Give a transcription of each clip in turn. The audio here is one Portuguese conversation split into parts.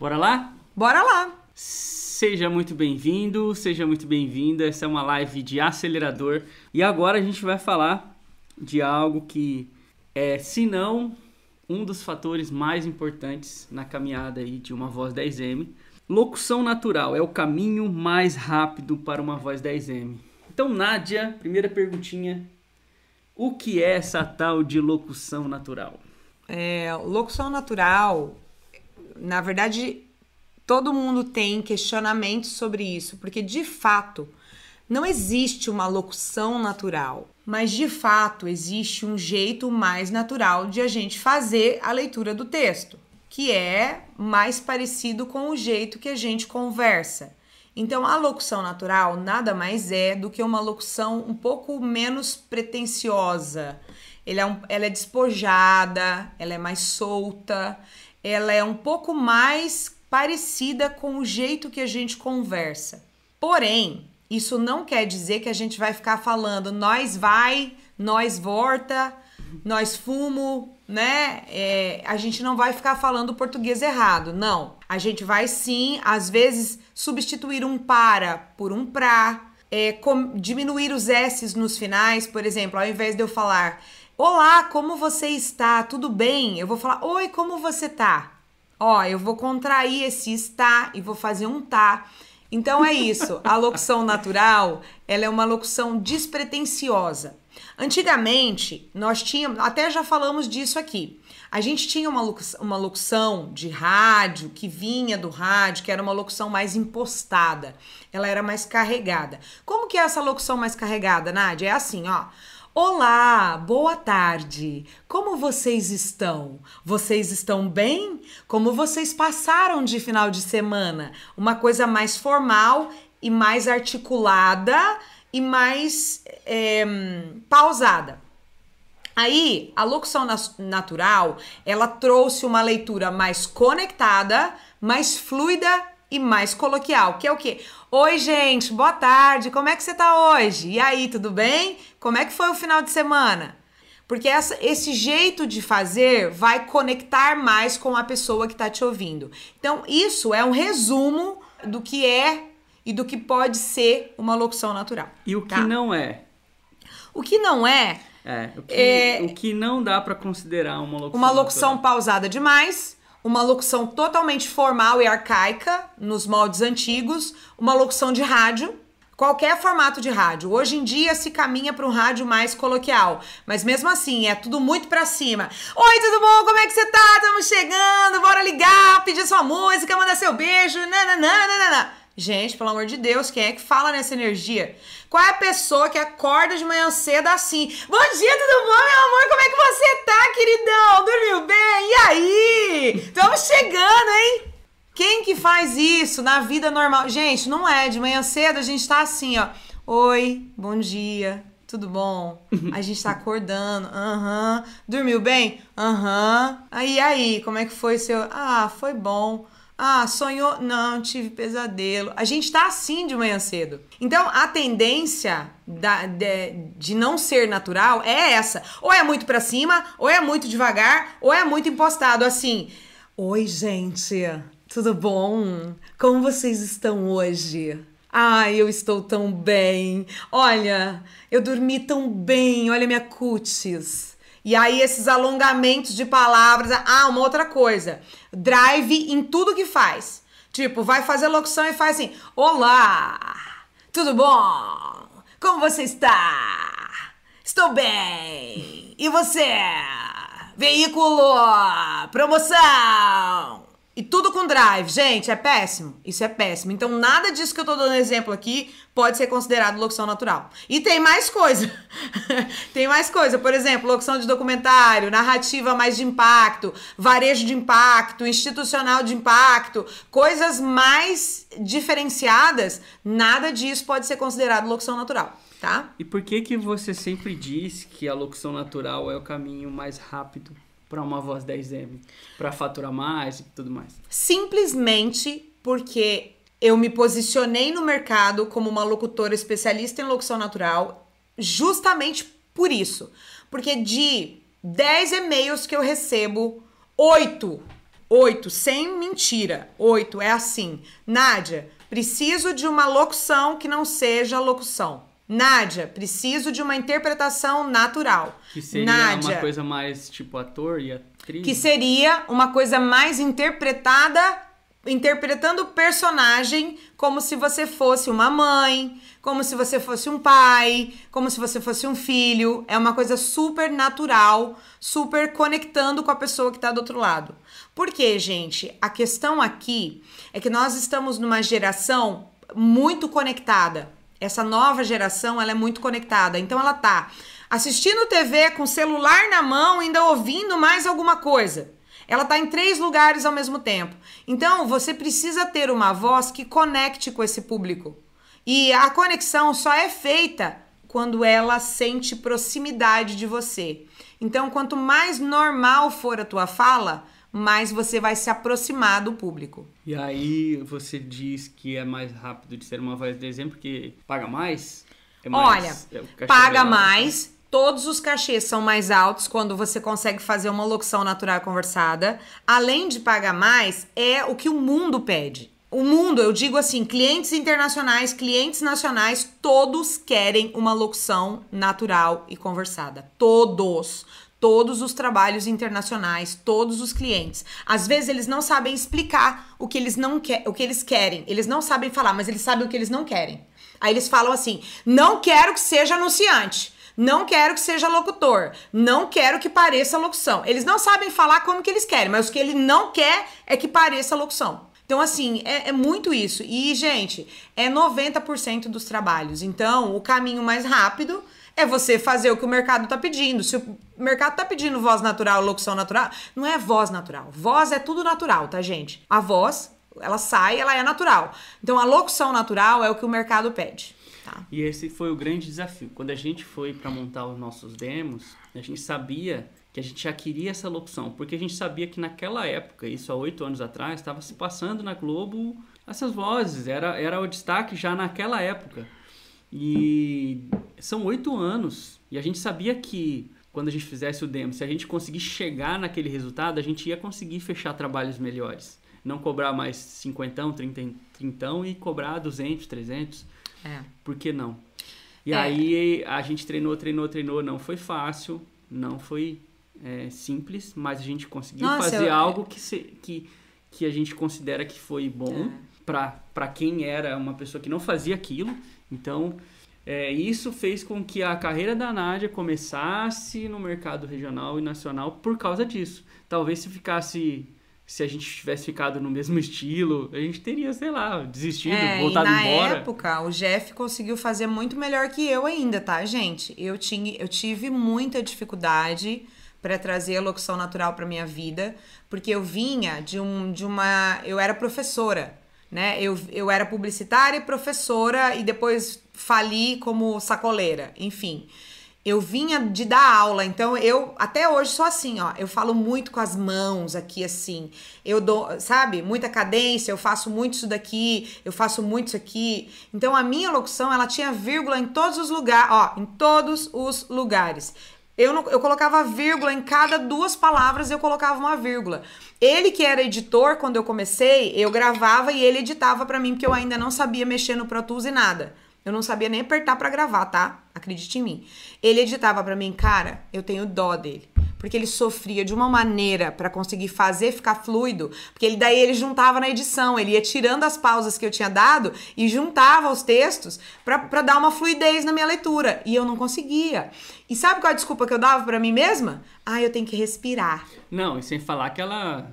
Bora lá? Bora lá! Seja muito bem-vindo, seja muito bem-vinda. Essa é uma live de acelerador e agora a gente vai falar de algo que é, se não um dos fatores mais importantes na caminhada aí de uma voz 10M. Locução natural é o caminho mais rápido para uma voz 10M. Então, Nádia, primeira perguntinha: o que é essa tal de locução natural? É, locução natural, na verdade, todo mundo tem questionamentos sobre isso, porque de fato não existe uma locução natural, mas de fato existe um jeito mais natural de a gente fazer a leitura do texto, que é mais parecido com o jeito que a gente conversa. Então, a locução natural nada mais é do que uma locução um pouco menos pretensiosa, ela é, um, ela é despojada, ela é mais solta, ela é um pouco mais parecida com o jeito que a gente conversa. Porém, isso não quer dizer que a gente vai ficar falando nós vai, nós volta, nós fumo, né? É, a gente não vai ficar falando português errado, não. A gente vai sim, às vezes, substituir um para por um pra, é, com, diminuir os S's nos finais, por exemplo, ao invés de eu falar Olá, como você está? Tudo bem? Eu vou falar Oi, como você tá? Ó, eu vou contrair esse está e vou fazer um tá. Então é isso. A locução natural, ela é uma locução despretensiosa. Antigamente, nós tínhamos, até já falamos disso aqui. A gente tinha uma locução, uma locução de rádio que vinha do rádio, que era uma locução mais impostada. Ela era mais carregada. Como que é essa locução mais carregada, Nádia? É assim, ó. Olá, boa tarde. Como vocês estão? Vocês estão bem? Como vocês passaram de final de semana? Uma coisa mais formal e mais articulada e mais é, pausada. Aí, a locução natural, ela trouxe uma leitura mais conectada, mais fluida e mais coloquial, que é o quê? Oi, gente, boa tarde, como é que você tá hoje? E aí, tudo bem? Como é que foi o final de semana? Porque essa, esse jeito de fazer vai conectar mais com a pessoa que está te ouvindo. Então, isso é um resumo do que é e do que pode ser uma locução natural. E o tá? que não é? O que não é. É, o que, é, o que não dá para considerar uma locução. Uma locução natural. pausada demais uma locução totalmente formal e arcaica nos moldes antigos, uma locução de rádio, qualquer formato de rádio. Hoje em dia se caminha para um rádio mais coloquial, mas mesmo assim é tudo muito para cima. Oi, tudo bom? Como é que você tá? Estamos chegando, bora ligar, pedir sua música, mandar seu beijo, nananana. Gente, pelo amor de Deus, quem é que fala nessa energia? Qual é a pessoa que acorda de manhã cedo assim? Bom dia, tudo bom, meu amor? Como é que você tá, queridão? Dormiu bem? E aí? Estamos chegando, hein? Quem que faz isso na vida normal? Gente, não é. De manhã cedo a gente tá assim, ó. Oi, bom dia, tudo bom? A gente tá acordando. Aham. Uhum. Dormiu bem? Aham. Uhum. Aí, aí, como é que foi seu? Ah, foi bom. Ah, sonhou? Não, tive pesadelo. A gente tá assim de manhã cedo. Então, a tendência da, de, de não ser natural é essa. Ou é muito para cima, ou é muito devagar, ou é muito impostado. Assim, oi, gente, tudo bom? Como vocês estão hoje? Ai, eu estou tão bem. Olha, eu dormi tão bem. Olha minha cutis. E aí, esses alongamentos de palavras. Ah, uma outra coisa. Drive em tudo que faz. Tipo, vai fazer locução e faz assim: Olá, tudo bom? Como você está? Estou bem. E você? Veículo, promoção. E tudo com drive, gente, é péssimo. Isso é péssimo. Então, nada disso que eu tô dando exemplo aqui pode ser considerado locução natural. E tem mais coisa. tem mais coisa. Por exemplo, locução de documentário, narrativa mais de impacto, varejo de impacto, institucional de impacto, coisas mais diferenciadas. Nada disso pode ser considerado locução natural. Tá? E por que que você sempre diz que a locução natural é o caminho mais rápido para uma voz 10M, para faturar mais e tudo mais? Simplesmente porque eu me posicionei no mercado como uma locutora especialista em locução natural, justamente por isso. Porque de 10 e-mails que eu recebo, 8 Oito, sem mentira. Oito é assim. Nádia, preciso de uma locução que não seja locução. Nádia, preciso de uma interpretação natural. Que seria Nádia, uma coisa mais tipo ator e atriz. que seria uma coisa mais interpretada, interpretando o personagem como se você fosse uma mãe, como se você fosse um pai, como se você fosse um filho. É uma coisa super natural, super conectando com a pessoa que está do outro lado. Por quê, gente? A questão aqui é que nós estamos numa geração muito conectada. Essa nova geração, ela é muito conectada. Então ela tá assistindo TV com celular na mão, ainda ouvindo mais alguma coisa. Ela tá em três lugares ao mesmo tempo. Então você precisa ter uma voz que conecte com esse público. E a conexão só é feita quando ela sente proximidade de você. Então, quanto mais normal for a tua fala, mais você vai se aproximar do público. E aí você diz que é mais rápido de ser uma voz de exemplo porque paga mais? É Olha, mais- é o cachê paga melhor, mais. Todos os cachês são mais altos quando você consegue fazer uma locução natural e conversada. Além de pagar mais, é o que o mundo pede. O mundo, eu digo assim, clientes internacionais, clientes nacionais, todos querem uma locução natural e conversada. Todos. Todos os trabalhos internacionais, todos os clientes. Às vezes eles não sabem explicar o que eles não que, o que eles querem. Eles não sabem falar, mas eles sabem o que eles não querem. Aí eles falam assim: "Não quero que seja anunciante. Não quero que seja locutor. Não quero que pareça locução." Eles não sabem falar como que eles querem, mas o que ele não quer é que pareça locução. Então, assim, é, é muito isso. E, gente, é 90% dos trabalhos. Então, o caminho mais rápido é você fazer o que o mercado tá pedindo. Se o mercado tá pedindo voz natural, locução natural, não é voz natural. Voz é tudo natural, tá, gente? A voz, ela sai, ela é natural. Então, a locução natural é o que o mercado pede, tá? E esse foi o grande desafio. Quando a gente foi para montar os nossos demos, a gente sabia que a gente já queria essa locução, porque a gente sabia que naquela época, isso há oito anos atrás, estava se passando na Globo essas vozes, era, era o destaque já naquela época. E são oito anos, e a gente sabia que quando a gente fizesse o demo, se a gente conseguir chegar naquele resultado, a gente ia conseguir fechar trabalhos melhores. Não cobrar mais cinquentão, trinta- trintão e cobrar 200, 300. É. Por que não? E É. aí a gente treinou, treinou, treinou. Não foi fácil, não foi é, simples, mas a gente conseguiu Nossa, fazer eu- algo que, se- que, que a gente considera que foi bom É. para quem era uma pessoa que não fazia aquilo. Então, é, isso fez com que a carreira da Nádia começasse no mercado regional e nacional por causa disso. Talvez se ficasse. Se a gente tivesse ficado no mesmo estilo, a gente teria, sei lá, desistido, É, voltado e na embora. época, o Jeff conseguiu fazer muito melhor que eu ainda, tá, gente? Eu, tinha, eu tive muita dificuldade para trazer a locução natural para minha vida, porque eu vinha de, um, de uma. Eu era professora, né? Eu, eu era publicitária e professora, e depois fali como sacoleira, enfim. Eu vinha de dar aula, então eu até hoje sou assim, ó. Eu falo muito com as mãos aqui, assim. Eu dou, sabe, muita cadência, eu faço muito isso daqui, eu faço muito isso aqui. Então a minha locução, ela tinha vírgula em todos os lugares, ó, em todos os lugares. Eu, não, eu colocava vírgula em cada duas palavras, eu colocava uma vírgula. Ele que era editor, quando eu comecei, eu gravava e ele editava pra mim, porque eu ainda não sabia mexer no Pro Tools e nada. Eu não sabia nem apertar pra gravar, tá? Acredite em mim. Ele editava pra mim, cara, eu tenho dó dele. Porque ele sofria de uma maneira pra conseguir fazer ficar fluido. Porque ele, daí ele juntava na edição, ele ia tirando as pausas que eu tinha dado e juntava os textos pra, pra dar uma fluidez na minha leitura. E eu não conseguia. E sabe qual a desculpa que eu dava pra mim mesma? Ah, eu tenho que respirar. Não, e sem falar que ela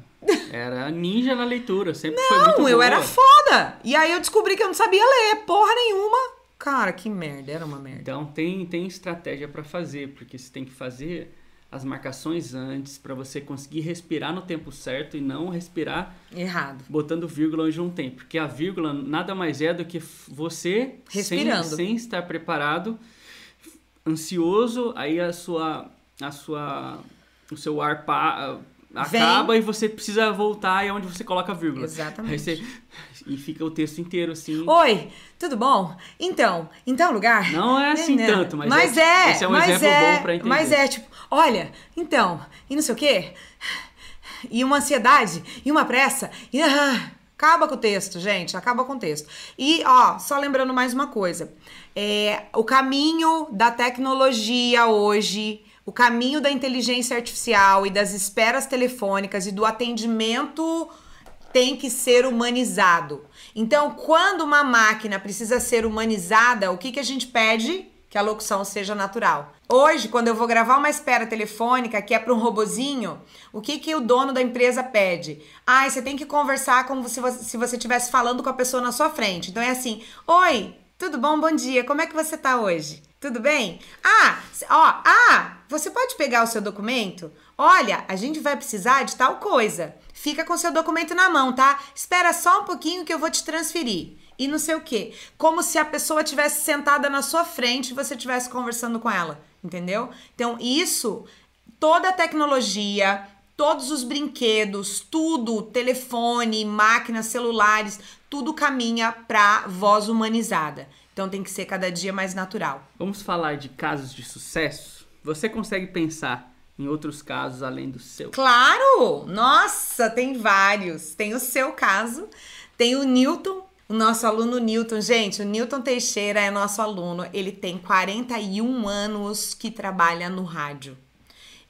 era ninja na leitura, sempre foi muito Não, eu era foda. E aí eu descobri que eu não sabia ler porra nenhuma. Cara, que merda, era uma merda. Então tem, tem estratégia pra fazer, porque você tem que fazer as marcações antes pra você conseguir respirar no tempo certo e não respirar Errado. botando vírgula onde não tem, porque a vírgula nada mais é do que você sem, Respirando. sem estar preparado, ansioso, aí a sua a sua o seu ar pa, acaba e você precisa voltar e é onde você coloca a vírgula. Exatamente. Aí você, e fica o texto inteiro assim. Oi, tudo bom? Então, tal lugar. Não é assim Né, tanto, mas mas é- é, esse é um mas exemplo é, bom pra entender. Mas é tipo, olha, então, e não sei o quê. e uma ansiedade, e uma pressa, e ah, acaba com o texto, gente, acaba com o texto. E ó, só lembrando mais uma coisa, é, o caminho da tecnologia hoje, o caminho da inteligência artificial e das esperas telefônicas e do atendimento tem que ser humanizado. Então, quando uma máquina precisa ser humanizada, o que, que a gente pede? Que a locução seja natural. Hoje, quando eu vou gravar uma espera telefônica que é para um robozinho, o que, que o dono da empresa pede? Ah, você tem que conversar como se você, se você estivesse falando com a pessoa na sua frente. Então é assim: Oi, tudo bom? Bom dia. Como é que você tá hoje? Tudo bem? Ah, ó, ah, você pode pegar o seu documento? Olha, a gente vai precisar de tal coisa. Fica com seu documento na mão, tá? Espera só um pouquinho que eu vou te transferir. E não sei o quê. Como se a pessoa tivesse sentada na sua frente e você estivesse conversando com ela, entendeu? Então, isso, toda a tecnologia, todos os brinquedos, tudo, telefone, máquinas, celulares, tudo caminha para voz humanizada. Então tem que ser cada dia mais natural. Vamos falar de casos de sucesso? Você consegue pensar em outros casos além do seu? Claro! Nossa, tem vários. Tem o seu caso, tem o Newton, o nosso aluno Newton. Gente, o Newton Teixeira é nosso aluno. Ele tem 41 anos que trabalha no rádio.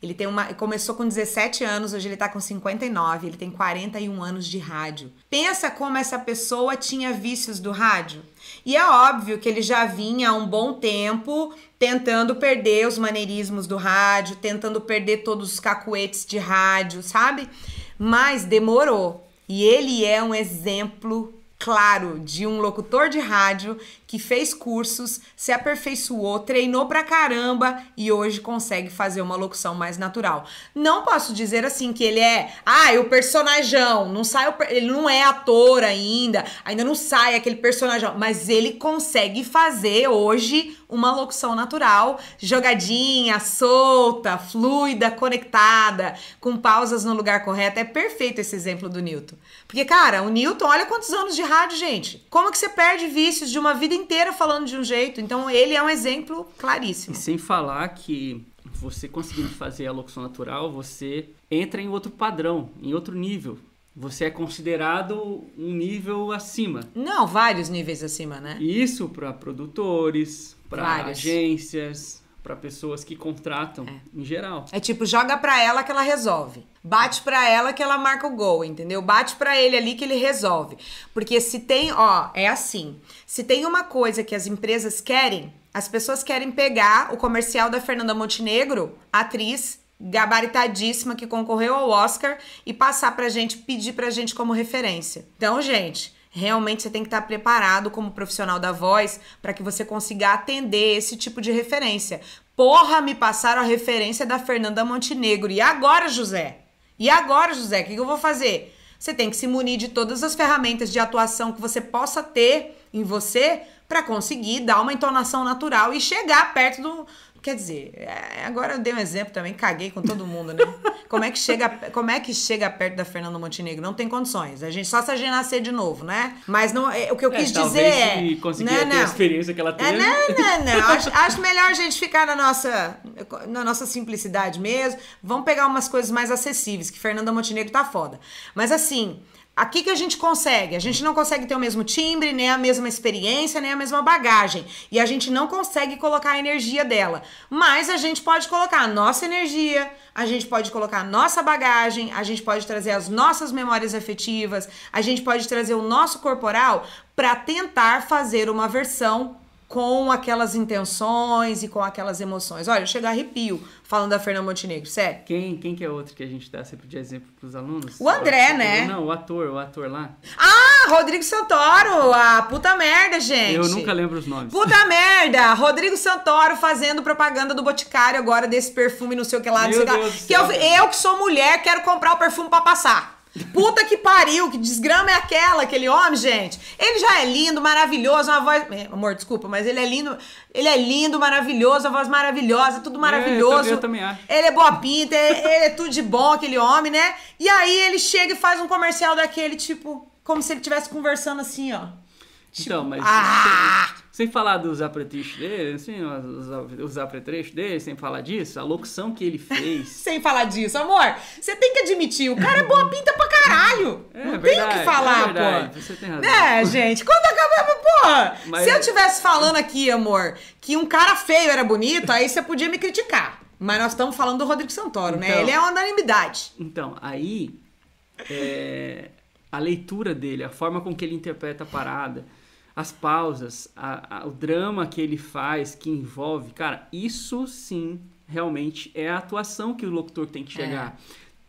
Ele tem uma, começou com 17 anos, hoje ele tá com 59, ele tem 41 anos de rádio. Pensa como essa pessoa tinha vícios do rádio. E é óbvio que ele já vinha há um bom tempo tentando perder os maneirismos do rádio, tentando perder todos os cacuetes de rádio, sabe? Mas demorou. E ele é um exemplo claro de um locutor de rádio que fez cursos, se aperfeiçoou, treinou pra caramba e hoje consegue fazer uma locução mais natural. Não posso dizer assim que ele é, ah, é o personajão, não sai, ele não é ator ainda, ainda não sai aquele personagem, mas ele consegue fazer hoje uma locução natural, jogadinha, solta, fluida, conectada, com pausas no lugar correto. É perfeito esse exemplo do Newton. Porque, cara, o Newton, olha quantos anos de rádio, gente. Como que você perde vícios de uma vida inteira falando de um jeito? Então, ele é um exemplo claríssimo. E sem falar que você conseguindo fazer a locução natural, você entra em outro padrão, em outro nível. Você é considerado um nível acima. Não, vários níveis acima, né? Isso para produtores, para agências, para pessoas que contratam é. em geral. É tipo, joga para ela que ela resolve. Bate para ela que ela marca o gol, entendeu? Bate para ele ali que ele resolve. Porque se tem, ó, é assim. Se tem uma coisa que as empresas querem, as pessoas querem pegar o comercial da Fernanda Montenegro, atriz gabaritadíssima que concorreu ao Oscar e passar pra gente, pedir pra gente como referência. Então, gente, realmente você tem que estar preparado como profissional da voz para que você consiga atender esse tipo de referência. Porra, me passaram a referência da Fernanda Montenegro. E agora, José? E agora, José, o que eu vou fazer? Você tem que se munir de todas as ferramentas de atuação que você possa ter em você para conseguir dar uma entonação natural e chegar perto do, Quer dizer, é, agora eu dei um exemplo também, caguei com todo mundo, né? Como é que chega, como é que chega perto da Fernanda Montenegro? Não tem condições. A gente só se a gente nascer de novo, né? Mas não, é, o que eu é, quis dizer é, conseguir né, ter a experiência que ela teve. É, não, não, não. Acho, acho melhor a gente ficar na nossa na nossa simplicidade mesmo. Vamos pegar umas coisas mais acessíveis, que Fernanda Montenegro tá foda. Mas assim, Aqui que a gente consegue, a gente não consegue ter o mesmo timbre, nem a mesma experiência, nem a mesma bagagem. E a gente não consegue colocar a energia dela. Mas a gente pode colocar a nossa energia, a gente pode colocar a nossa bagagem, a gente pode trazer as nossas memórias afetivas, a gente pode trazer o nosso corporal para tentar fazer uma versão com aquelas intenções e com aquelas emoções. Olha, eu chego a arrepio falando da Fernanda Montenegro, sério. Quem, quem que é outro que a gente dá sempre de exemplo pros alunos? O André, o né? Não, o ator, o ator lá. Ah, Rodrigo Santoro! Ah, puta merda, gente! Eu nunca lembro os nomes. Puta merda! Rodrigo Santoro fazendo propaganda do Boticário agora desse perfume, não sei o que lá, não sei o que lá. Que eu, eu que sou mulher, quero comprar o perfume para passar. Puta que pariu, que desgrama é aquela, aquele homem, gente? Ele já é lindo, maravilhoso, uma voz. É, amor, desculpa, mas ele é lindo. Ele é lindo, maravilhoso, a voz maravilhosa, tudo maravilhoso. É, eu, também acho. Ele é boa pinta, ele, ele é tudo de bom, aquele homem, né? E aí ele chega e faz um comercial daquele, tipo, como se ele estivesse conversando assim, ó. Então, mas Ah! Sem falar dos apetrechos dele, assim, os, os apetrechos dele, sem falar disso, a locução que ele fez. Sem falar disso, amor, você tem que admitir, o cara é boa pinta pra caralho. É não tem o verdade, que falar, é verdade, pô. você tem razão. Né, gente? Quando acabava, pô. Mas- Se eu tivesse falando aqui, amor, que um cara feio era bonito, aí você podia me criticar. Mas nós estamos falando do Rodrigo Santoro, né? Então. Ele é uma unanimidade. Então, aí é, a leitura dele, a forma com que ele interpreta a parada, as pausas, a- a- o drama que ele faz, que envolve, cara, isso sim realmente é a atuação que o locutor tem que chegar.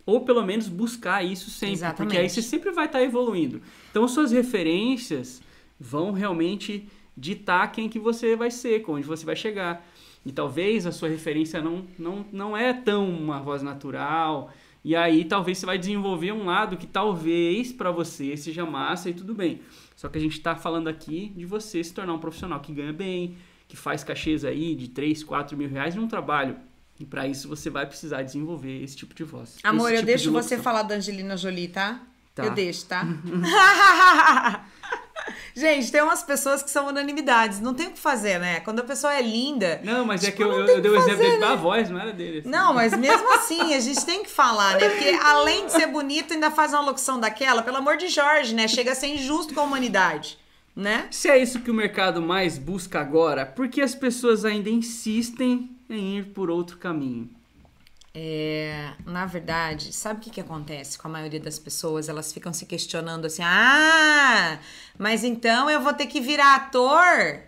Ou pelo menos buscar isso sempre, porque Exatamente. aí você sempre vai estar evoluindo. Então suas referências vão realmente ditar quem que você vai ser, onde você vai chegar. E talvez a sua referência não, não, não é tão uma voz natural. E aí talvez você vai desenvolver um lado que talvez para você seja massa e tudo bem. Só que a gente tá falando aqui de você se tornar um profissional que ganha bem, que faz cachês aí de 3, 4 mil reais num trabalho. E para isso você vai precisar desenvolver esse tipo de voz. Amor, eu tipo deixo de você falar da Angelina Jolie, tá? Tá. Eu deixo, tá? Gente, tem umas pessoas que são unanimidades. Não tem o que fazer, né? Quando a pessoa é linda. Não, mas é tipo, que eu, eu, eu dei o exemplo dele da né? voz, não era dele. assim. Não, mas mesmo assim, a gente tem que falar, né? Porque além de ser bonito, ainda faz uma locução daquela, pelo amor de Jorge, né? Chega a ser injusto com a humanidade, né? Se é isso que o mercado mais busca agora, por que as pessoas ainda insistem em ir por outro caminho? É, na verdade, sabe o que, que acontece com a maioria das pessoas? Elas ficam se questionando assim: ah, mas então eu vou ter que virar ator?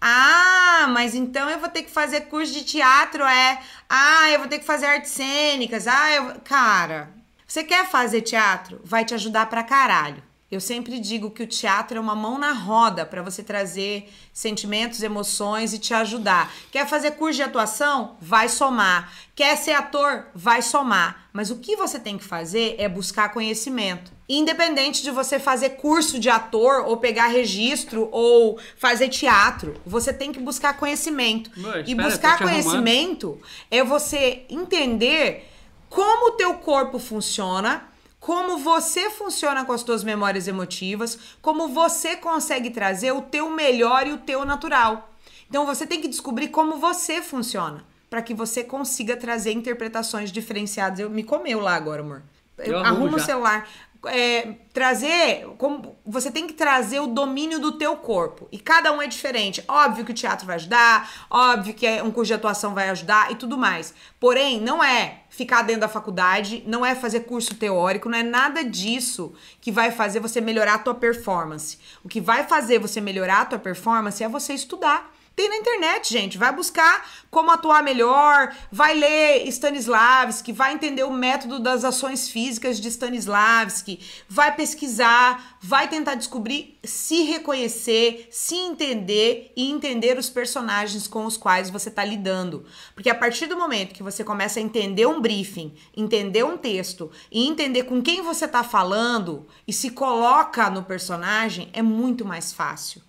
Ah, mas então eu vou ter que fazer curso de teatro, é? Ah, eu vou ter que fazer artes cênicas. Ah, eu... cara, você quer fazer teatro? Vai te ajudar pra caralho. Eu sempre digo que o teatro é uma mão na roda para você trazer sentimentos, emoções e te ajudar. Quer fazer curso de atuação? Vai somar. Quer ser ator? Vai somar. Mas o que você tem que fazer é buscar conhecimento. Independente de você fazer curso de ator ou pegar registro ou fazer teatro, você tem que buscar conhecimento. E buscar te arrumando. conhecimento é você entender como o teu corpo funciona, como você funciona com as tuas memórias emotivas, como você consegue trazer o teu melhor e o teu natural. Então você tem que descobrir como você funciona, para que você consiga trazer interpretações diferenciadas. Eu me comeu lá agora, amor. Eu arrumo arrumo o celular. É, trazer, como você tem que trazer o domínio do teu corpo. E cada um é diferente. Óbvio que o teatro vai ajudar, óbvio que um curso de atuação vai ajudar e tudo mais. Porém, não é ficar dentro da faculdade, não é fazer curso teórico, não é nada disso que vai fazer você melhorar a tua performance. O que vai fazer você melhorar a tua performance é você estudar. Tem na internet, gente. Vai buscar como atuar melhor, vai ler Stanislavski, vai entender o método das ações físicas de Stanislavski, vai pesquisar, vai tentar descobrir, se reconhecer, se entender e entender os personagens com os quais você está lidando. Porque a partir do momento que você começa a entender um briefing, entender um texto e entender com quem você está falando e se coloca no personagem, é muito mais fácil.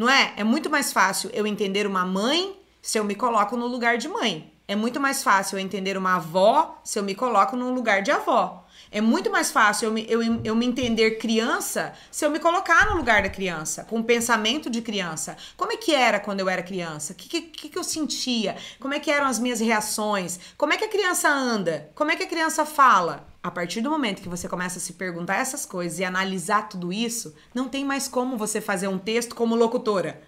Não é? É muito mais fácil eu entender uma mãe se eu me coloco no lugar de mãe. É muito mais fácil eu entender uma avó se eu me coloco no lugar de avó. É muito mais fácil eu me, eu, eu me entender criança se eu me colocar no lugar da criança, com o pensamento de criança. Como é que era quando eu era criança? O que, que, que eu sentia? Como é que eram as minhas reações? Como é que a criança anda? Como é que a criança fala? A partir do momento que você começa a se perguntar essas coisas e analisar tudo isso, não tem mais como você fazer um texto como locutora.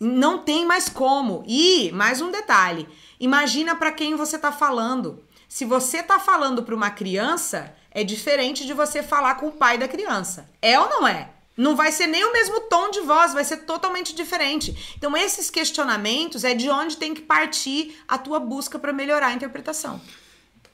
Não tem mais como. E mais um detalhe: imagina para quem você tá falando. Se você tá falando para uma criança, é diferente de você falar com o pai da criança. É ou não é? Não vai ser nem o mesmo tom de voz, vai ser totalmente diferente. Então, esses questionamentos é de onde tem que partir a tua busca para melhorar a interpretação.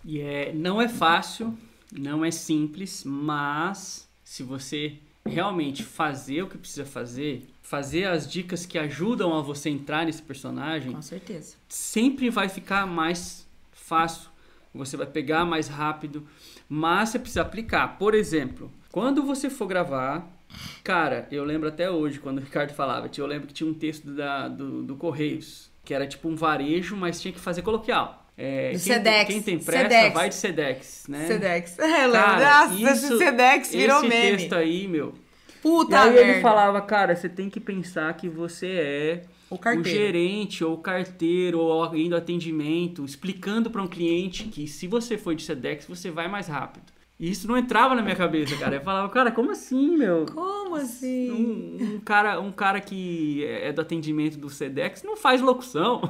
E é, não é fácil, não é simples, mas se você realmente fazer o que precisa fazer, fazer as dicas que ajudam a você entrar nesse personagem, Com certeza. sempre vai ficar mais fácil. Você vai pegar mais rápido, mas você precisa aplicar. Por exemplo, quando você for gravar, cara, eu lembro até hoje quando o Ricardo falava, eu lembro que tinha um texto da, do, do Correios, que era tipo um varejo, mas tinha que fazer coloquial. É, Do quem, Sedex. quem tem pressa Sedex. vai de Sedex, né? Sedex. É. Cara, Nossa, isso- esse Sedex virou esse meme. texto aí, meu, Puta e aí merda. ele falava, cara, você tem que pensar que você é O o gerente ou o carteiro ou alguém do atendimento, explicando para um cliente que se você for de Sedex, você vai mais rápido. E isso não entrava na minha cabeça, cara. Eu falava, cara, como assim, meu? Como assim? Um, um cara, um cara que é do atendimento do Sedex não faz locução.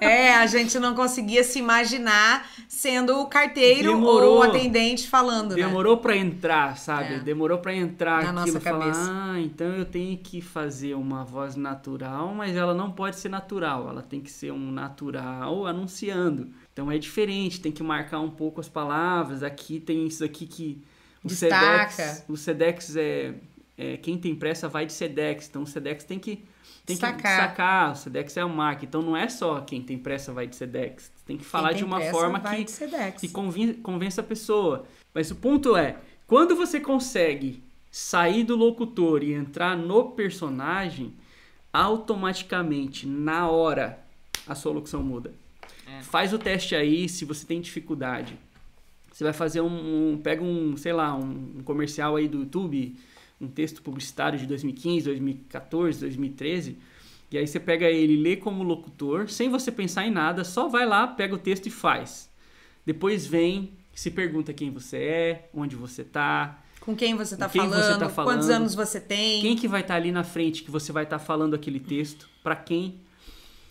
É, a gente não conseguia se imaginar sendo o carteiro Demorou. ou o atendente falando, né? Demorou pra entrar, sabe? É. Demorou pra entrar Na aquilo. nossa falar, cabeça. ah, então eu tenho que fazer uma voz natural, mas ela não pode ser natural. Ela tem que ser um natural anunciando. Então é diferente, tem que marcar um pouco as palavras. Aqui tem isso aqui que o Destaca. Sedex, o Sedex é, é quem tem pressa vai de Sedex. Então o Sedex tem que tem que Destacar. destacar. O Sedex é a marca. Então não é só quem tem pressa vai de Sedex. Tem que falar Quem de tem uma pressa forma que que convença a pessoa. Mas o ponto é, quando você consegue sair do locutor e entrar no personagem, automaticamente, na hora, a sua locução muda. É. Faz o teste aí se você tem dificuldade. Você vai fazer um, um- pega um, sei lá, um, um comercial aí do YouTube, um texto publicitário de 2015, 2014, 2013, e aí você pega ele, lê como locutor, sem você pensar em nada, só vai lá, pega o texto e faz. Depois vem, se pergunta quem você é, onde você tá, Com quem você tá, você falando, tá falando. quantos anos você tem, quem que vai estar ali na frente que você vai estar falando aquele texto, pra quem.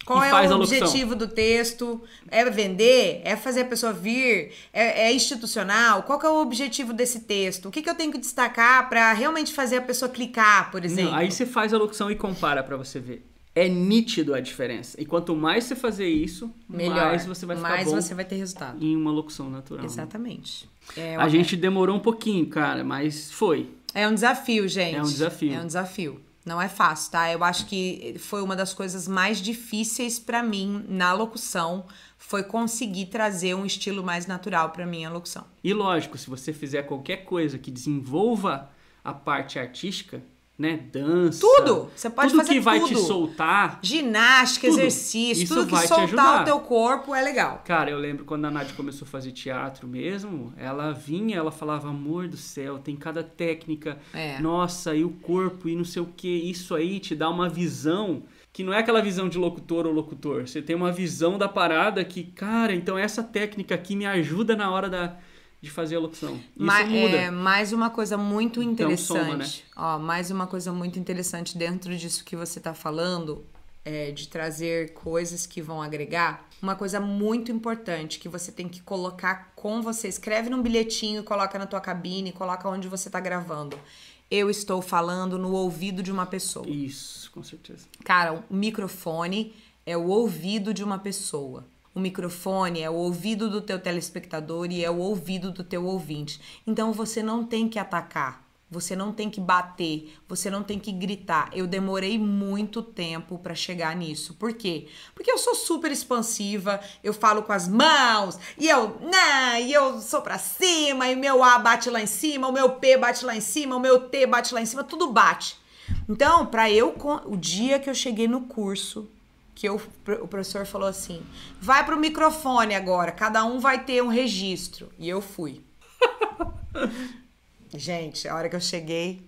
qual é o objetivo do texto, é vender, é fazer a pessoa vir, é, é institucional, qual é o objetivo desse texto, o que, que eu tenho que destacar pra realmente fazer a pessoa clicar, por exemplo. Não, aí você faz a locução e compara pra você ver. É nítido a diferença. E quanto mais você fazer isso, Melhor, mais você vai ficar mais bom você vai ter resultado. em uma locução natural. Exatamente. É, A gente demorou um pouquinho, cara, mas foi. É um desafio, gente. É um desafio. É um desafio. Não é fácil, tá? Eu acho que foi uma das coisas mais difíceis pra mim na locução, foi conseguir trazer um estilo mais natural pra minha locução. E lógico, se você fizer qualquer coisa que desenvolva a parte artística, né, dança, Tudo! Você pode tudo fazer que vai te tudo. soltar. Ginástica, Tudo. exercício, Isso tudo que vai te soltar ajudar. o teu corpo é legal. Cara, eu lembro quando a Nádia começou a fazer teatro mesmo, ela vinha, ela falava, amor do céu, tem cada técnica, É. nossa, e o corpo, e não sei o que, isso aí te dá uma visão que não é aquela visão de locutor ou locutor, você tem uma visão da parada que, cara, então essa técnica aqui me ajuda na hora da, de fazer a locução. Isso Ma- muda. é, mais uma coisa muito Então, interessante. soma, né? Ó, mais uma coisa muito interessante dentro disso que você tá falando, é, de trazer coisas que vão agregar. Uma coisa muito importante que você tem que colocar com você. Escreve num bilhetinho, coloca na tua cabine, coloca onde você tá gravando. Eu estou falando no ouvido de uma pessoa. Isso, com certeza. Cara, o microfone é o ouvido de uma pessoa. O microfone é o ouvido do teu telespectador e é o ouvido do teu ouvinte. Então você não tem que atacar, você não tem que bater, você não tem que gritar. Eu demorei muito tempo pra chegar nisso. Por quê? Porque eu sou super expansiva, eu falo com as mãos, e eu, né, e eu sou pra cima, e meu A bate lá em cima, o meu P bate lá em cima, o meu T bate lá em cima, tudo bate. Então, para eu, o dia que eu cheguei no curso, que eu, o professor falou assim: vai pro microfone agora, cada um vai ter um registro. E eu fui. Gente, a hora que eu cheguei,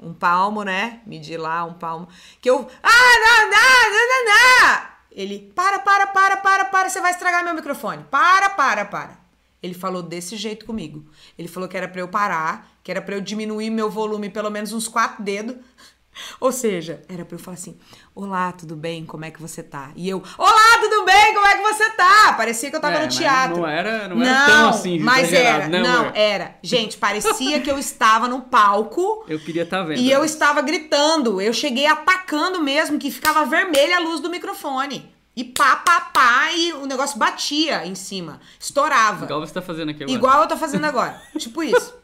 um palmo, né? Medi lá um palmo. Que eu. Ah, não, não, não, não, não! Ele, para, para, para, para, para, você vai estragar meu microfone. Para, para, para. Ele falou desse jeito comigo. Ele falou que era pra eu parar, que era pra eu diminuir meu volume pelo menos uns quatro dedos. Ou seja, era pra eu falar assim: Olá, tudo bem? Como é que você tá? E eu: Olá, tudo bem? Como é que você tá? Parecia que eu tava É, no teatro. não era- não era tão assim, Mas era, né, não, amor? era. Gente, parecia que eu estava no palco Eu queria estar vendo. e eu estava gritando. Eu cheguei atacando mesmo, que ficava vermelha a luz do microfone. E pá, pá, pá, e o negócio batia em cima. Estourava. Igual você tá fazendo aqui agora. Igual eu tô fazendo agora. tipo isso.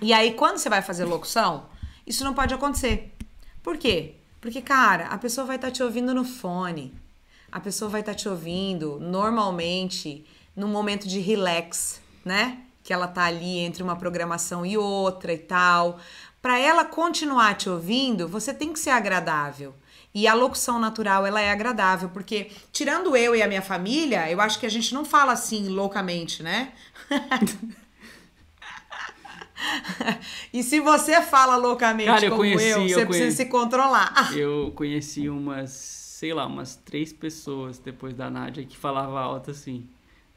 E aí, quando você vai fazer locução, isso não pode acontecer. Por quê? Porque, cara, a pessoa vai estar te ouvindo no fone. A pessoa vai estar te ouvindo normalmente num momento de relax, né? Que ela tá ali entre uma programação e outra e tal. Para ela continuar te ouvindo, você tem que ser agradável. E a locução natural, ela é agradável, porque tirando eu e a minha família, eu acho que a gente não fala assim loucamente, né? e se você fala loucamente Cara, eu como conheci, eu, eu você precisa conheci. se controlar. Eu conheci umas, sei lá, umas três pessoas depois da Nádia que falava alto assim.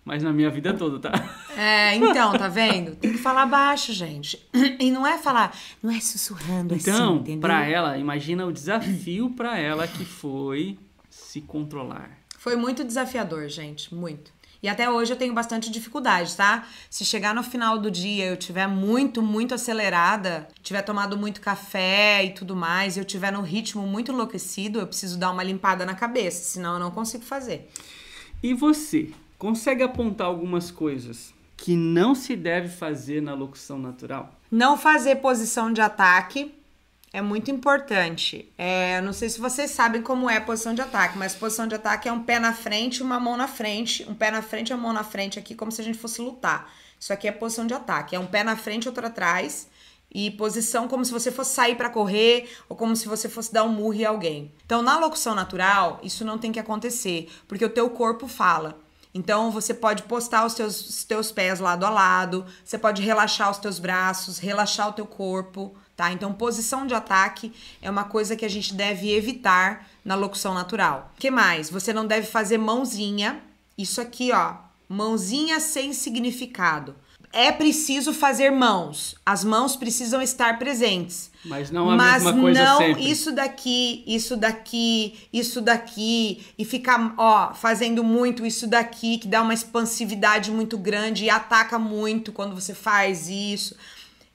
Mas na minha vida toda, tá? É, então, tá vendo? Tem que falar baixo, gente. E não é falar, não é sussurrando assim, Então, entendeu? pra ela, imagina o desafio pra ela que foi se controlar. Foi muito desafiador, gente, muito. E até hoje eu tenho bastante dificuldade, tá? Se chegar no final do dia eu tiver muito, muito acelerada, tiver tomado muito café e tudo mais, eu tiver num ritmo muito enlouquecido, eu preciso dar uma limpada na cabeça, senão eu não consigo fazer. E você, consegue apontar algumas coisas que não se deve fazer na locução natural? Não fazer posição de ataque é muito importante. É, não sei se vocês sabem como é a posição de ataque, mas posição de ataque é um pé na frente e uma mão na frente. Um pé na frente e uma mão na frente aqui, como se a gente fosse lutar. Isso aqui é posição de ataque. É um pé na frente outro atrás. E posição como se você fosse sair para correr ou como se você fosse dar um murro em alguém. Então, na locução natural, isso não tem que acontecer, porque o teu corpo fala. Então você pode postar os teus, os teus pés lado a lado, você pode relaxar os teus braços, relaxar o teu corpo, tá? Então posição de ataque é uma coisa que a gente deve evitar na locução natural. que mais? Você não deve fazer mãozinha. Isso aqui, ó, mãozinha sem significado. É preciso fazer mãos. As mãos precisam estar presentes. Mas não a Mas mesma coisa não sempre. isso daqui, isso daqui, isso daqui e ficar, ó, fazendo muito isso daqui que dá uma expansividade muito grande e ataca muito quando você faz isso.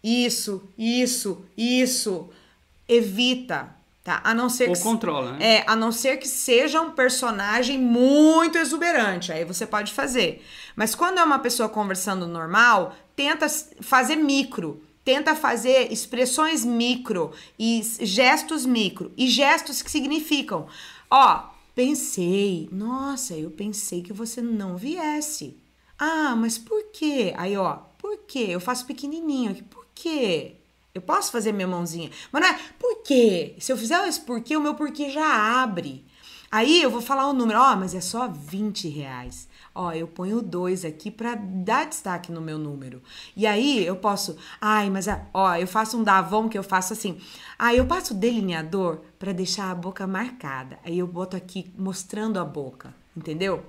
Isso, isso, isso. Evita, tá? A não ser Ou que controla, né? é, a não ser que seja um personagem muito exuberante, aí você pode fazer. Mas quando é uma pessoa conversando normal, tenta fazer micro, tenta fazer expressões micro e gestos micro e gestos que significam, ó, pensei, nossa, eu pensei que você não viesse. Ah, mas por quê? Aí, ó, por quê? Eu faço pequenininho aqui, por quê? Eu posso fazer minha mãozinha. Mas não é por quê? Se eu fizer esse porquê, o meu porquê já abre. Aí eu vou falar o número, ó, mas é só 20 reais. Ó, eu ponho dois aqui pra dar destaque no meu número. E aí eu posso, ai, mas a- ó, eu faço um davão que eu faço assim. Ah, eu passo delineador pra deixar a boca marcada. Aí eu boto aqui mostrando a boca, entendeu?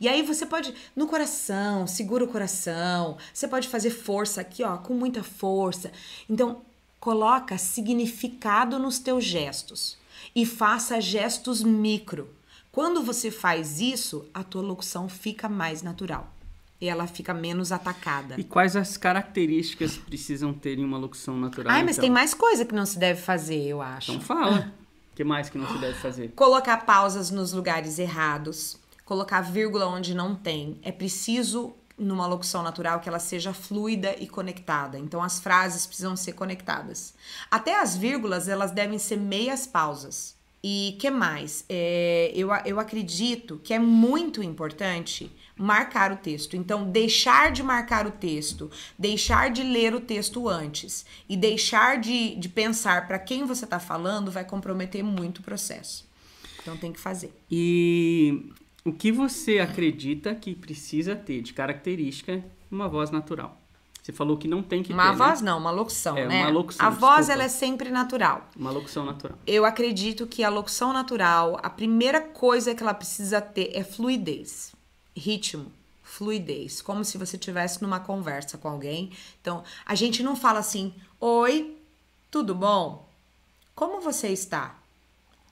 E aí você pode, no coração, segura o coração. Você pode fazer força aqui, ó, com muita força. Então, coloca significado nos teus gestos e faça gestos micro. Quando você faz isso, a tua locução fica mais natural. E ela fica menos atacada. E quais as características precisam ter em uma locução natural? Ai, mas então? tem mais coisa que não se deve fazer, eu acho. Então fala. O que mais que não se deve fazer? Colocar pausas nos lugares errados, colocar vírgula onde não tem. É preciso, numa locução natural, que ela seja fluida e conectada. Então, as frases precisam ser conectadas. Até as vírgulas, elas devem ser meias pausas. E que mais? É, eu, eu acredito que é muito importante marcar o texto. Então, deixar de marcar o texto, deixar de ler o texto antes e deixar de, de pensar para quem você está falando vai comprometer muito o processo. Então, tem que fazer. E o que você acredita que precisa ter de característica uma voz natural? Você falou que não tem que Uma ter, voz né? não, uma locução, É, né? uma locução, a voz desculpa. ela é sempre natural. Uma locução natural. Eu acredito que a locução natural, a primeira coisa que ela precisa ter é fluidez, ritmo, fluidez, como se você estivesse numa conversa com alguém. Então, a gente não fala assim: "Oi, tudo bom? Como você está?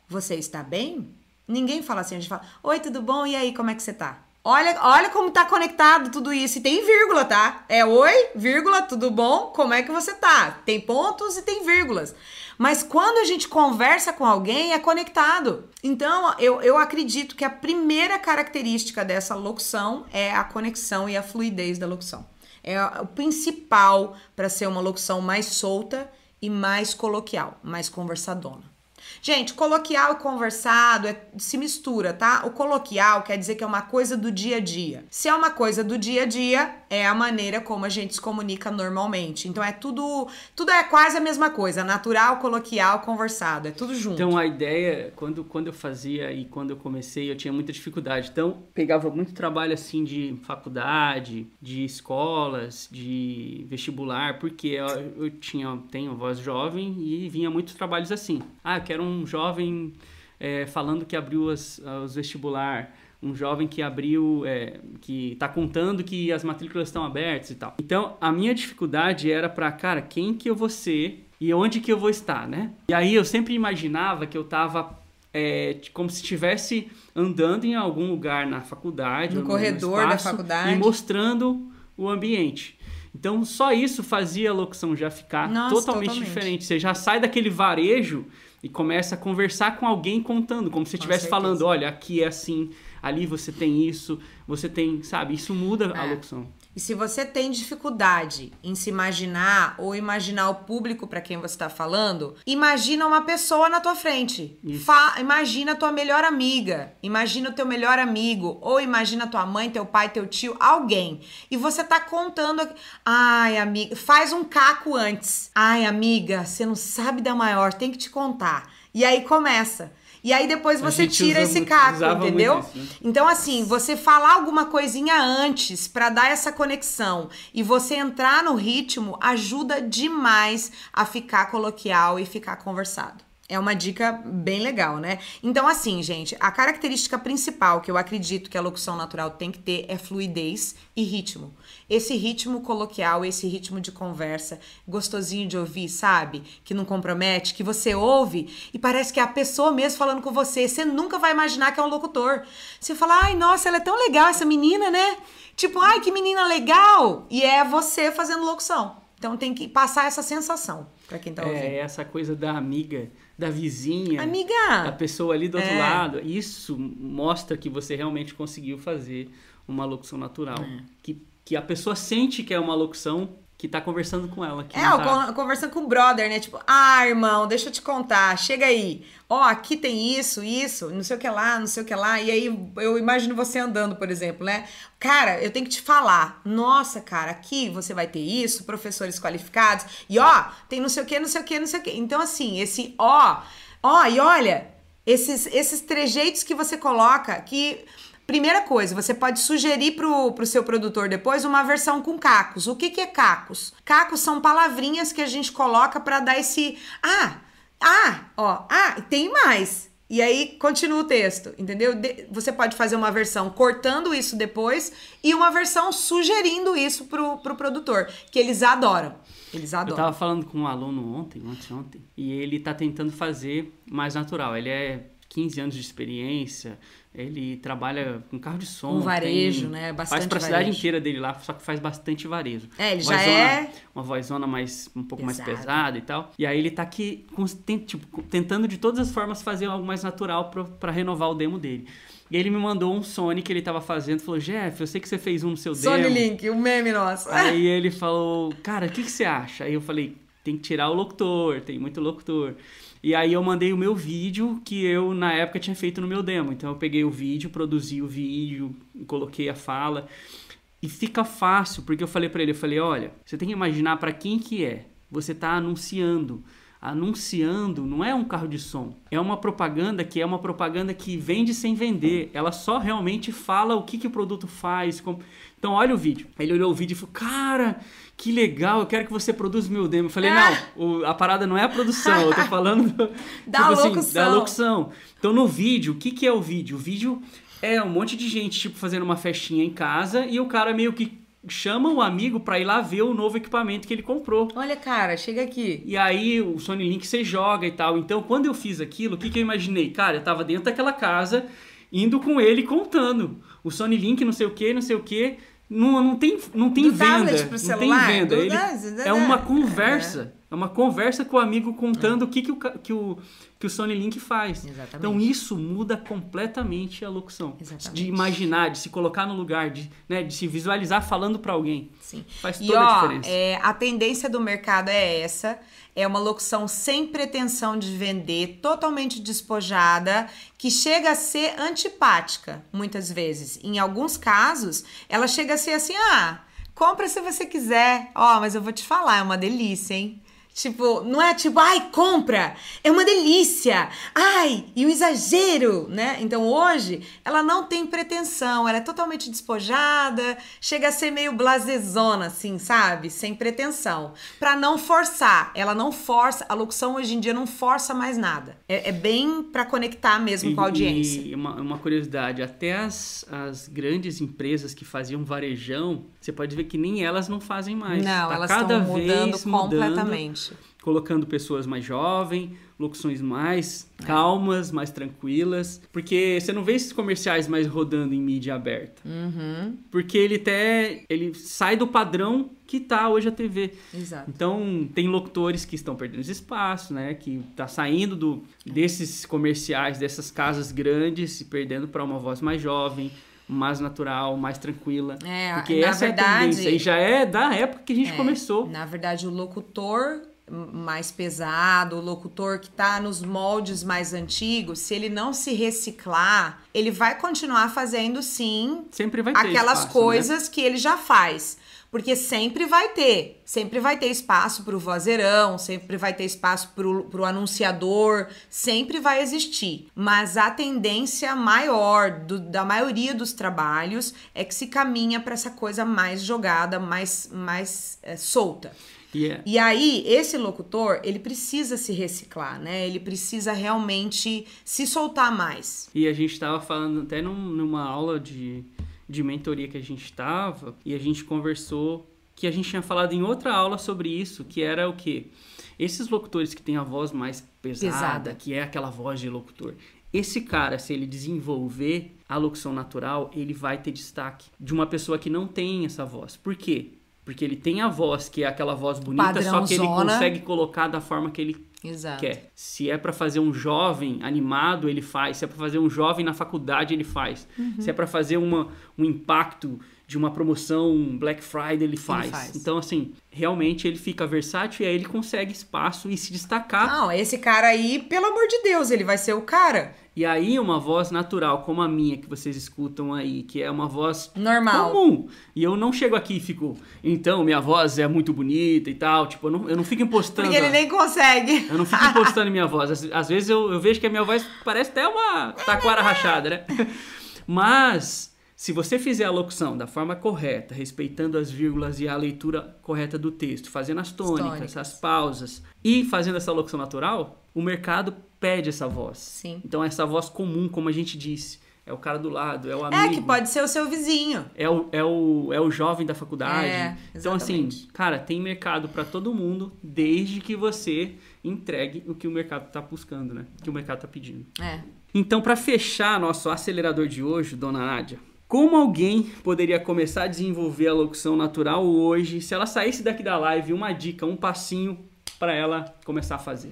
Você está bem?" Ninguém fala assim, a gente fala: "Oi, tudo bom? E aí, como é que você tá?" Olha, olha como tá conectado tudo isso. E tem vírgula, tá? É oi, vírgula, tudo bom? Como é que você tá? Tem pontos e tem vírgulas. Mas quando a gente conversa com alguém, é conectado. Então, eu, eu acredito que a primeira característica dessa locução é a conexão e a fluidez da locução. É o principal para ser uma locução mais solta e mais coloquial, mais conversadona. Gente, coloquial e conversado é, se mistura, tá? O coloquial quer dizer que é uma coisa do dia a dia. Se é uma coisa do dia a dia, é a maneira como a gente se comunica normalmente. Então é tudo, tudo é quase a mesma coisa, natural, coloquial, conversado, é tudo junto. Então a ideia, quando, quando eu fazia e quando eu comecei, eu tinha muita dificuldade. Então pegava muito trabalho assim de faculdade, de escolas, de vestibular, porque eu, eu tinha, tenho voz jovem e vinha muitos trabalhos assim. Ah, eu quero um jovem é, falando que abriu as, os vestibular um jovem que abriu, é, que está contando que as matrículas estão abertas e tal. Então, a minha dificuldade era para, cara, quem que eu vou ser e onde que eu vou estar, né? E aí eu sempre imaginava que eu tava é, como se estivesse andando em algum lugar na faculdade, no corredor no da faculdade e mostrando o ambiente. Então, só isso fazia a locução já ficar Nossa, totalmente, totalmente, diferente. Você já sai daquele varejo e começa a conversar com alguém contando, como se estivesse falando, olha, aqui é assim, ali você tem isso, você tem, sabe? Isso muda é. a locução. E se você tem dificuldade em se imaginar ou imaginar o público para quem você está falando, imagina uma pessoa na tua frente. Fa imagina a tua melhor amiga, imagina o teu melhor amigo, ou imagina tua mãe, teu pai, teu tio, alguém. E você tá contando, ai, amiga, faz um caco antes. Ai, amiga, você não sabe da maior, tem que te contar. E aí começa. E aí depois você tira esse caco, entendeu? Isso, né? Então, assim, você falar alguma coisinha antes para dar essa conexão e você entrar no ritmo ajuda demais a ficar coloquial e ficar conversado. É uma dica bem legal, né? Então, assim, gente, a característica principal que eu acredito que a locução natural tem que ter é fluidez e ritmo. Esse ritmo coloquial, esse ritmo de conversa, gostosinho de ouvir, sabe? Que não compromete, que você ouve e parece que é a pessoa mesmo falando com você. Você nunca vai imaginar que é um locutor. Você fala, ai, nossa, ela é tão legal, essa menina, né? Tipo, ai, que menina legal! E é você fazendo locução. Então tem que passar essa sensação para quem tá é, ouvindo. É, essa coisa da amiga da vizinha, Amiga. da pessoa ali do outro é. lado. Isso mostra que você realmente conseguiu fazer uma locução natural. É. Que, que a pessoa sente que é uma locução que tá conversando com ela. é, tá... conversando com o brother, né? Tipo, ah, irmão, deixa eu te contar, chega aí. Ó, oh, aqui tem isso, isso, não sei o que lá, não sei o que lá. E aí eu imagino você andando, por exemplo, né? Cara, eu tenho que te falar. Nossa, cara, aqui você vai ter isso, professores qualificados. E ó, tem não sei o que, não sei o que, não sei o que. Então, assim, esse ó, ó, e olha, esses, esses trejeitos que você coloca que Primeira coisa, você pode sugerir pro, pro seu produtor depois uma versão com cacos. O que, que é cacos? Cacos são palavrinhas que a gente coloca para dar esse. Ah, ah, ó, ah, tem mais. E aí continua o texto, entendeu? De, você pode fazer uma versão cortando isso depois e uma versão sugerindo isso pro, pro produtor, que eles adoram. Eles adoram. Eu tava falando com um aluno ontem, ontem, ontem, e ele tá tentando fazer mais natural. Ele é 15 anos de experiência, ele trabalha com carro de som. Um varejo, tem, né? Bastante Faz pra varejo. cidade inteira dele lá, só que faz bastante varejo. É, ele já é... Uma vozona mais, um pouco Pesado. mais pesada e tal. E aí ele tá aqui tipo, tentando de todas as formas fazer algo mais natural para renovar o demo dele. E ele me mandou um Sony que ele tava fazendo, falou, Jeff, eu sei que você fez um no seu Sony demo. Sony Link, o um meme nosso. Aí ele falou, cara, o que, que você acha? Aí eu falei, tem que tirar o locutor, tem muito locutor. E aí eu mandei o meu vídeo que eu na época tinha feito no meu demo. Então eu peguei o vídeo, produzi o vídeo, coloquei a fala e fica fácil, porque eu falei para ele, eu falei, olha, você tem que imaginar para quem que é. Você está anunciando anunciando não é um carro de som, é uma propaganda que é uma propaganda que vende sem vender. Ela só realmente fala o que, que o produto faz. Como... Então, olha o vídeo. Ele olhou o vídeo e falou: Cara, que legal, eu quero que você produza o meu demo. Eu falei: ah. Não, o, a parada não é a produção, eu tô falando do, da, tipo locução. Assim, da locução. Então, no vídeo, o que, que é o vídeo? O vídeo é um monte de gente, tipo, fazendo uma festinha em casa e o cara meio que chama o amigo para ir lá ver o novo equipamento que ele comprou. Olha, cara, chega aqui. E aí o Sony Link você joga e tal. Então, quando eu fiz aquilo, o que, que eu imaginei? Cara, eu tava dentro daquela casa, indo com ele contando. O Sony Link, não sei o que, não sei o que. Não, não tem, não tem Do venda. Tablet pro não celular, tem venda. Ele, é uma conversa. É uma conversa com o amigo contando o que, que, o, que, o, que o Sony Link faz. Exatamente. Então isso muda completamente a locução. Exatamente. De imaginar, de se colocar no lugar, de, né, de se visualizar falando para alguém. Sim. Faz E toda a ó, diferença. é, a tendência do mercado é essa. É uma locução sem pretensão de vender, totalmente despojada, que chega a ser antipática, muitas vezes. Em alguns casos, ela chega a ser assim: ah, compra se você quiser. Ó, mas eu vou te falar, é uma delícia, hein? Tipo, não é tipo, ai, compra, é uma delícia, ai, e um exagero, né? Então hoje ela não tem pretensão, ela é totalmente despojada, chega a ser meio blasezona, assim, sabe? Sem pretensão. Pra não forçar, ela não força, a locução hoje em dia não força mais nada. É, é bem pra conectar mesmo com a audiência. E uma, uma curiosidade, até as, as grandes empresas que faziam varejão, você pode ver que nem elas não fazem mais. não, Tá elas cada estão mudando vez mudando, completamente. colocando pessoas mais jovens, locuções mais calmas, mais tranquilas. Porque você não vê esses comerciais mais rodando em mídia aberta. Uhum, Porque ele até ele sai do padrão que tá hoje a TV. exato. Então, tem locutores que estão perdendo espaço, né? Que tá saindo do, desses comerciais, dessas casas grandes e perdendo para uma voz mais jovem, mais natural, mais tranquila. É, Porque na essa é a verdade- tendência. E já é da época que a gente É, começou. Na verdade, o locutor mais pesado, o locutor que tá nos moldes mais antigos, se ele não se reciclar, ele vai continuar fazendo sim Sempre vai ter aquelas espaço, né? coisas que ele já faz. Porque sempre vai ter, sempre vai ter espaço pro vozeirão, sempre vai ter espaço pro, pro anunciador, sempre vai existir. Mas a tendência maior do- da maioria dos trabalhos é que se caminha para essa coisa mais jogada, mais, mais é, solta. E é- E aí, esse locutor, ele precisa se reciclar, né? Ele precisa realmente se soltar mais. E a gente estava falando até num- numa aula de, de mentoria que a gente estava e a gente conversou que a gente tinha falado em outra aula sobre isso, que era o quê? Esses locutores que têm a voz mais pesada, Pesada. que é aquela voz de locutor. Esse cara, se ele desenvolver a locução natural, ele vai ter destaque de uma pessoa que não tem essa voz. Por quê? Porque ele tem a voz, que é aquela voz bonita, só que ele consegue colocar da forma que ele Exato. quer. Se é pra fazer um jovem animado, ele faz. Se é pra fazer um jovem na faculdade, ele faz. Uhum. Se é pra fazer uma, um impacto de uma promoção Black Friday, ele faz. faz. Então, assim, realmente ele fica versátil e aí ele consegue espaço e se destacar. Não, esse cara aí, pelo amor de Deus, ele vai ser o cara E aí, uma voz natural, como a minha, que vocês escutam aí, que é uma voz normal. comum. E eu não chego aqui e fico, então, minha voz é muito bonita e tal. Tipo, eu não, eu não fico impostando. Porque ele nem consegue. Eu não fico impostando minha voz. Às, às vezes eu, eu vejo que a minha voz parece até uma taquara rachada, né? Mas, se você fizer a locução da forma correta, respeitando as vírgulas e a leitura correta do texto, fazendo as tônicas, tônicas. as pausas e fazendo essa locução natural, o mercado pede essa voz. Sim. Então, essa voz comum, como a gente disse, é o cara do lado, é o amigo. É, que pode ser o seu vizinho. É o, é, o, é o jovem da faculdade. É, então, assim, cara, tem mercado pra todo mundo, desde que você entregue o que o mercado tá buscando, né? O que o mercado tá pedindo. É. Então, pra fechar nosso acelerador de hoje, dona Nádia, como alguém poderia começar a desenvolver a locução natural hoje, se ela saísse daqui da live, uma dica, um passinho pra ela começar a fazer?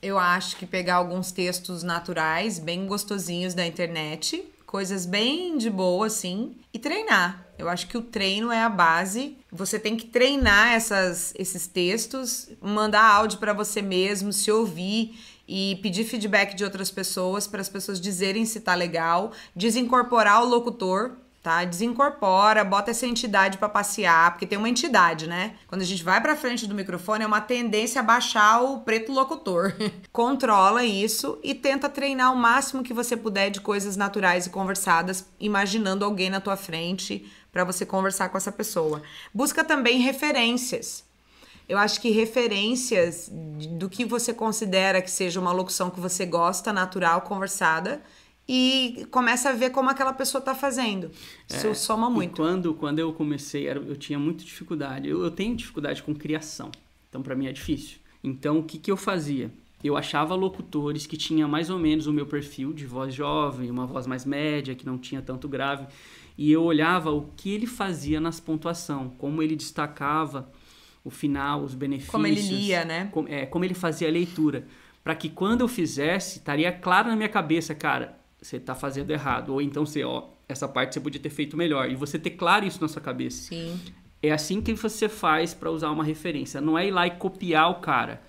Eu acho que pegar alguns textos naturais, bem gostosinhos da internet, coisas bem de boa, assim, e treinar. Eu acho que o treino é a base. Você tem que treinar essas, esses textos, mandar áudio para você mesmo, se ouvir e pedir feedback de outras pessoas para as pessoas dizerem se tá legal, desincorporar o locutor, tá? Desincorpora, bota essa entidade pra passear, porque tem uma entidade, né? Quando a gente vai pra frente do microfone, é uma tendência a baixar o preto locutor. Controla isso e tenta treinar o máximo que você puder de coisas naturais e conversadas, imaginando alguém na tua frente pra você conversar com essa pessoa. Busca também referências. Eu acho que referências do que você considera que seja uma locução que você gosta, natural, conversada, e começa a ver como aquela pessoa tá fazendo. Isso É, soma muito. quando, quando eu comecei, eu tinha muita dificuldade. Eu, eu tenho dificuldade com criação. Então, pra mim é difícil. Então, o que, que eu fazia? Eu achava locutores que tinham mais ou menos o meu perfil de voz jovem, uma voz mais média, que não tinha tanto grave. E eu olhava o que ele fazia nas pontuação, como ele destacava o final, os benefícios. Como ele lia, né? Como, é, como ele fazia a leitura. Para que quando eu fizesse, estaria claro na minha cabeça, cara, você tá fazendo errado. Ou então você, ó, essa parte você podia ter feito melhor. E você ter claro isso na sua cabeça. Sim. É assim que você faz para usar uma referência. Não é ir lá e copiar o cara.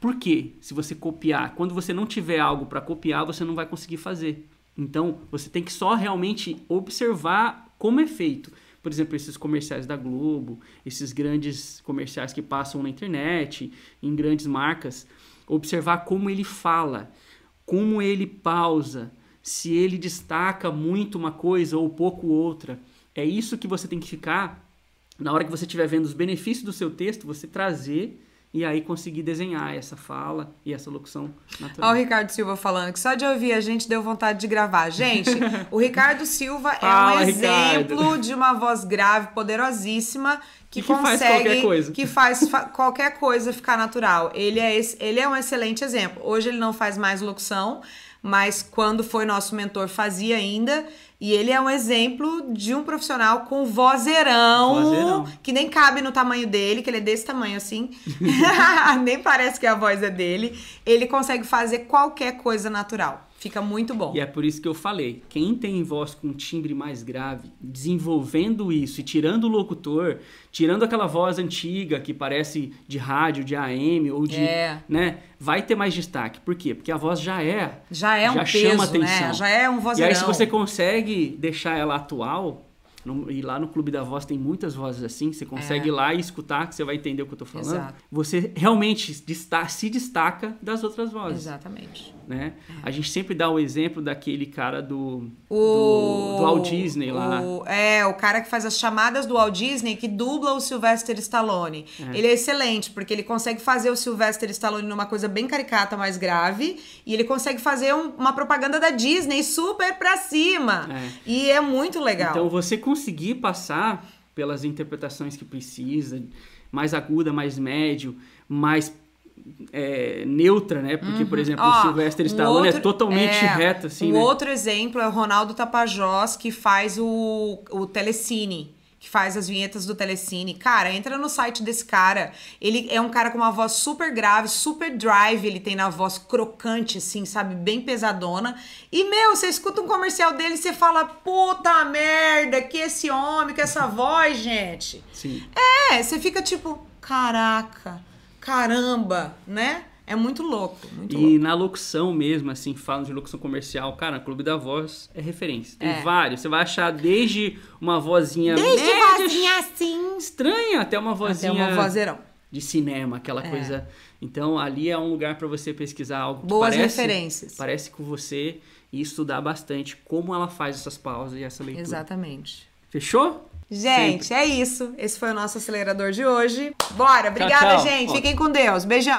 Por quê? Se você copiar, quando você não tiver algo para copiar, você não vai conseguir fazer. Então, você tem que só realmente observar como é feito. Por exemplo, esses comerciais da Globo, esses grandes comerciais que passam na internet, em grandes marcas, observar como ele fala, como ele pausa, se ele destaca muito uma coisa ou pouco outra. É isso que você tem que ficar na hora que você estiver vendo os benefícios do seu texto, você trazer e aí conseguir desenhar essa fala e essa locução natural. Olha o Ricardo Silva falando que só de ouvir a gente deu vontade de gravar. Gente, o Ricardo Silva Fala, é um Ricardo. exemplo de uma voz grave, poderosíssima, que, que faz consegue qualquer coisa. que faz fa- qualquer coisa ficar natural. Ele é, esse- ele é um excelente exemplo. Hoje ele não faz mais locução, mas quando foi nosso mentor fazia ainda. E ele é um exemplo de um profissional com vozeirão, Vozeirão. que nem cabe no tamanho dele, que ele é desse tamanho assim. nem parece que a voz é dele. Ele consegue fazer qualquer coisa natural. Fica muito bom. E é por isso que eu falei, quem tem voz com timbre mais grave, desenvolvendo isso e tirando o locutor, tirando aquela voz antiga que parece de rádio, de AM ou de, É. né, vai ter mais destaque. Por quê? Porque a voz já é, Já é um já peso, chama né? atenção. Já é um E vozeirão. aí se você consegue deixar ela atual, no- e lá no Clube da Voz tem muitas vozes assim, você consegue ir lá e escutar que você vai entender o que eu tô falando. É. Exato. Você realmente se destaca das outras vozes Exatamente. Né? A gente sempre dá o exemplo daquele cara do, O, do, do Walt Disney lá. o- é, o cara que faz as chamadas do Walt Disney que dubla o Sylvester Stallone. É. Ele é excelente, porque ele consegue fazer o Sylvester Stallone numa coisa bem caricata, mais grave, e ele consegue fazer um- uma propaganda da Disney super pra cima. É. E é muito legal. Então você conseguir passar pelas interpretações que precisa, mais aguda, mais médio, mais é, neutra, né? Porque, por exemplo, Ó, o Sylvester Stallone é outro- totalmente é, reto, assim, um né? outro exemplo é o Ronaldo Tapajós, que faz o, o Telecine. Que faz as vinhetas do Telecine. Cara, entra no site desse cara. Ele é um cara com uma voz super grave, super drive. Ele tem na voz crocante, assim, sabe? Bem pesadona. E, meu, você escuta um comercial dele e você fala: puta merda, que esse homem, que essa voz, gente. Sim. É, você fica tipo: caraca, caramba, né? É muito louco. Muito louco. E na locução mesmo, assim, falam de locução comercial, cara, Clube da Voz é referência. Tem É. vários. Você vai achar desde uma vozinha Desde média, vozinha assim. estranha até uma Até vozinha uma vozeirão. de cinema, aquela coisa. Então ali é um lugar para você pesquisar algo Boas parece, referências. Parece com você e estudar bastante como ela faz essas pausas e essa leitura. Exatamente. Fechou? Gente, é isso. Esse foi o nosso acelerador de hoje. Bora, obrigada, tchau. gente. Ó. Fiquem com Deus. Beijão.